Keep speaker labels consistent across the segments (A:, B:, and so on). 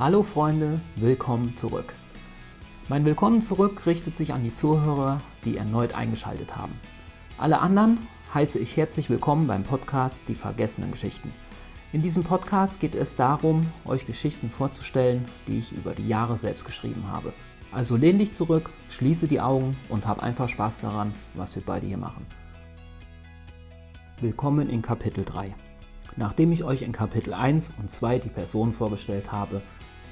A: Hallo Freunde, willkommen zurück. Mein Willkommen zurück richtet sich an die Zuhörer, die erneut eingeschaltet haben. Alle anderen heiße ich herzlich willkommen beim Podcast Die vergessenen Geschichten. In diesem Podcast geht es darum, euch Geschichten vorzustellen, die ich über die Jahre selbst geschrieben habe. Also lehn dich zurück, schließe die Augen und hab einfach Spaß daran, was wir beide hier machen. Willkommen in Kapitel 3. Nachdem ich euch in Kapitel 1 und 2 die Personen vorgestellt habe,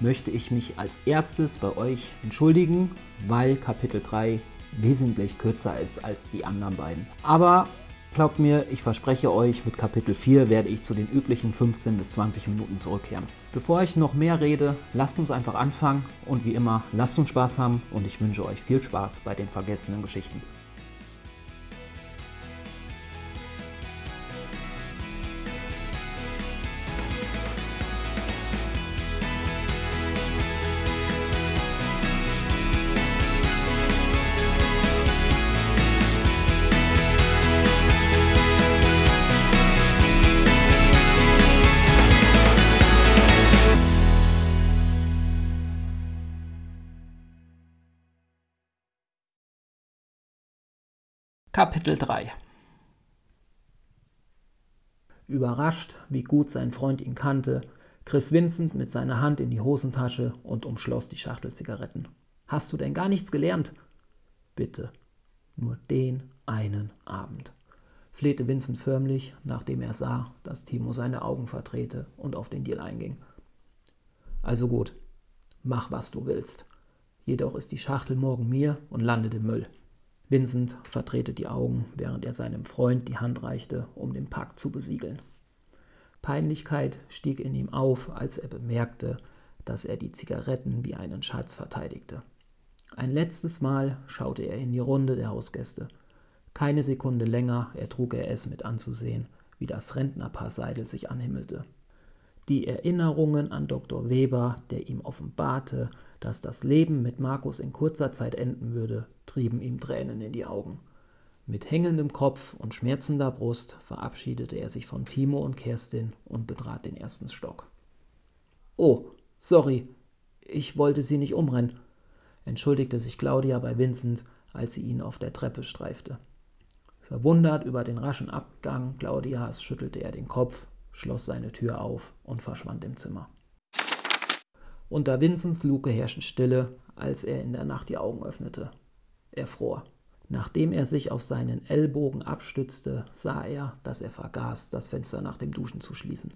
A: möchte ich mich als erstes bei euch entschuldigen, weil Kapitel 3 wesentlich kürzer ist als die anderen beiden. Aber glaubt mir, ich verspreche euch, mit Kapitel 4 werde ich zu den üblichen 15 bis 20 Minuten zurückkehren. Bevor ich noch mehr rede, lasst uns einfach anfangen und wie immer, lasst uns Spaß haben und ich wünsche euch viel Spaß bei den vergessenen Geschichten. Kapitel 3 Überrascht, wie gut sein Freund ihn kannte, griff Vincent mit seiner Hand in die Hosentasche und umschloss die Schachtel Zigaretten. Hast du denn gar nichts gelernt? Bitte, nur den einen Abend, flehte Vincent förmlich, nachdem er sah, dass Timo seine Augen verdrehte und auf den Deal einging. Also gut, mach was du willst. Jedoch ist die Schachtel morgen mir und landet im Müll. Vincent verdrehte die Augen, während er seinem Freund die Hand reichte, um den Pakt zu besiegeln. Peinlichkeit stieg in ihm auf, als er bemerkte, dass er die Zigaretten wie einen Schatz verteidigte. Ein letztes Mal schaute er in die Runde der Hausgäste. Keine Sekunde länger ertrug er es mit anzusehen, wie das Rentnerpaar Seidel sich anhimmelte. Die Erinnerungen an Dr. Weber, der ihm offenbarte, dass das Leben mit Markus in kurzer Zeit enden würde, trieben ihm Tränen in die Augen. Mit hängendem Kopf und schmerzender Brust verabschiedete er sich von Timo und Kerstin und betrat den ersten Stock. Oh, sorry, ich wollte Sie nicht umrennen, entschuldigte sich Claudia bei Vincent, als sie ihn auf der Treppe streifte. Verwundert über den raschen Abgang Claudias schüttelte er den Kopf, schloss seine Tür auf und verschwand im Zimmer. Unter Vincents Luke herrschte Stille, als er in der Nacht die Augen öffnete. Er fror. Nachdem er sich auf seinen Ellbogen abstützte, sah er, dass er vergaß, das Fenster nach dem Duschen zu schließen.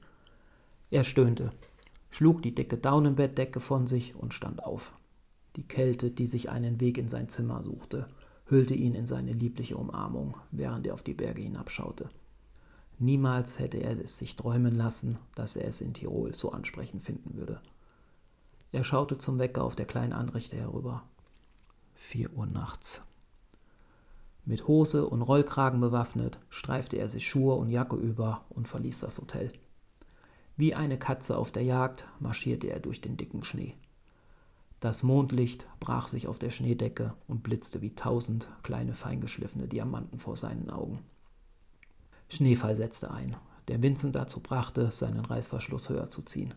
A: Er stöhnte, schlug die dicke Daunenbettdecke von sich und stand auf. Die Kälte, die sich einen Weg in sein Zimmer suchte, hüllte ihn in seine liebliche Umarmung, während er auf die Berge hinabschaute. Niemals hätte er es sich träumen lassen, dass er es in Tirol so ansprechend finden würde. Er schaute zum Wecker auf der kleinen Anrichte herüber. Vier Uhr nachts. Mit Hose und Rollkragen bewaffnet, streifte er sich Schuhe und Jacke über und verließ das Hotel. Wie eine Katze auf der Jagd marschierte er durch den dicken Schnee. Das Mondlicht brach sich auf der Schneedecke und blitzte wie tausend kleine feingeschliffene Diamanten vor seinen Augen. Schneefall setzte ein, der Vincent dazu brachte, seinen Reißverschluss höher zu ziehen.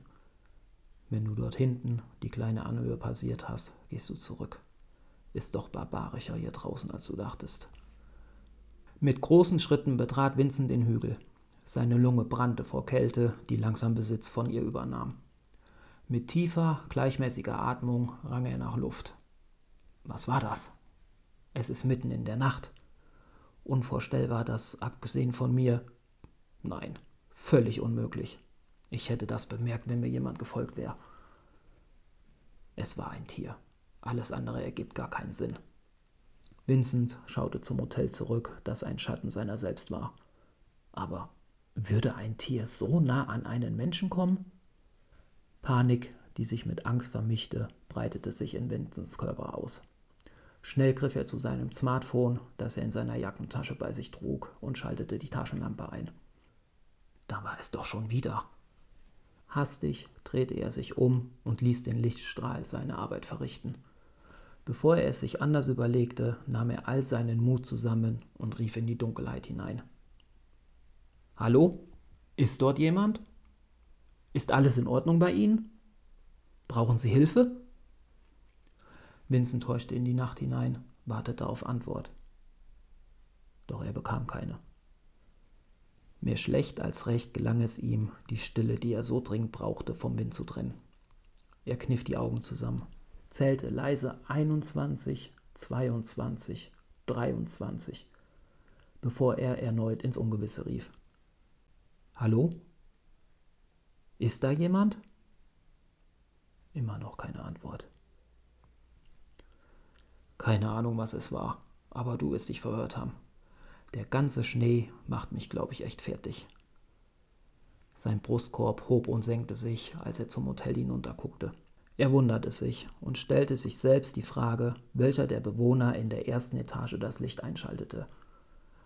A: Wenn du dort hinten die kleine Anhöhe passiert hast, gehst du zurück. Ist doch barbarischer hier draußen, als du dachtest. Mit großen Schritten betrat Vincent den Hügel. Seine Lunge brannte vor Kälte, die langsam Besitz von ihr übernahm. Mit tiefer, gleichmäßiger Atmung rang er nach Luft. Was war das? Es ist mitten in der Nacht. Unvorstellbar, dass, abgesehen von mir. Nein, völlig unmöglich. Ich hätte das bemerkt, wenn mir jemand gefolgt wäre. Es war ein Tier. Alles andere ergibt gar keinen Sinn. Vincent schaute zum Hotel zurück, das ein Schatten seiner selbst war. Aber würde ein Tier so nah an einen Menschen kommen? Panik, die sich mit Angst vermischte, breitete sich in Vincents Körper aus. Schnell griff er zu seinem Smartphone, das er in seiner Jackentasche bei sich trug, und schaltete die Taschenlampe ein. Da war es doch schon wieder. Hastig drehte er sich um und ließ den Lichtstrahl seine Arbeit verrichten. Bevor er es sich anders überlegte, nahm er all seinen Mut zusammen und rief in die Dunkelheit hinein. Hallo? Ist dort jemand? Ist alles in Ordnung bei Ihnen? Brauchen Sie Hilfe? Vincent horchte in die Nacht hinein, wartete auf Antwort. Doch er bekam keine. Mehr schlecht als recht gelang es ihm, die Stille, die er so dringend brauchte, vom Wind zu trennen. Er kniff die Augen zusammen, zählte leise 21, 22, 23, bevor er erneut ins Ungewisse rief. Hallo? Ist da jemand? Immer noch keine Antwort. Keine Ahnung, was es war, aber du wirst dich verhört haben. Der ganze Schnee macht mich, glaube ich, echt fertig. Sein Brustkorb hob und senkte sich, als er zum Hotel hinunterguckte. Er wunderte sich und stellte sich selbst die Frage, welcher der Bewohner in der ersten Etage das Licht einschaltete.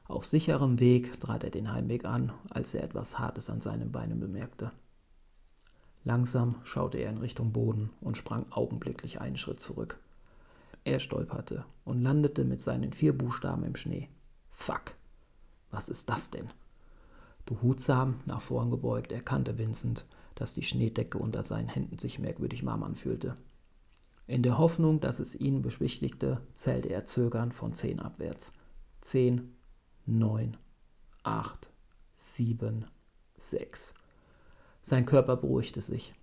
A: Auf sicherem Weg trat er den Heimweg an, als er etwas Hartes an seinen Beinen bemerkte. Langsam schaute er in Richtung Boden und sprang augenblicklich einen Schritt zurück. Er stolperte und landete mit seinen vier Buchstaben im Schnee. Fuck! Was ist das denn? Behutsam nach vorn gebeugt erkannte Vincent, dass die Schneedecke unter seinen Händen sich merkwürdig warm anfühlte. In der Hoffnung, dass es ihn beschwichtigte, zählte er zögernd von zehn abwärts. Zehn, neun, acht, sieben, sechs. Sein Körper beruhigte sich.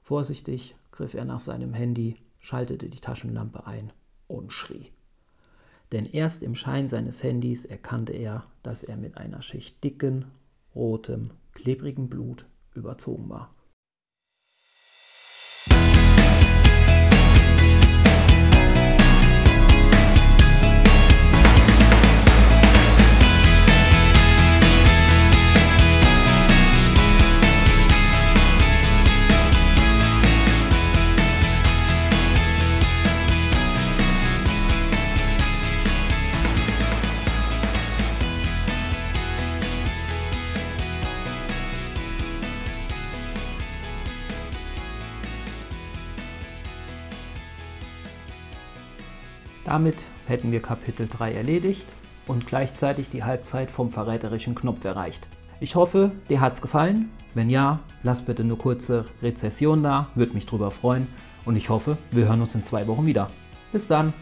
A: Vorsichtig griff er nach seinem Handy, schaltete die Taschenlampe ein und schrie denn erst im Schein seines Handys erkannte er, dass er mit einer Schicht dicken, rotem, klebrigen Blut überzogen war. Damit hätten wir Kapitel 3 erledigt und gleichzeitig die Halbzeit vom verräterischen Knopf erreicht. Ich hoffe, dir hat's gefallen. Wenn ja, lass bitte eine kurze Rezession da, würde mich drüber freuen. Und ich hoffe, wir hören uns in zwei Wochen wieder. Bis dann!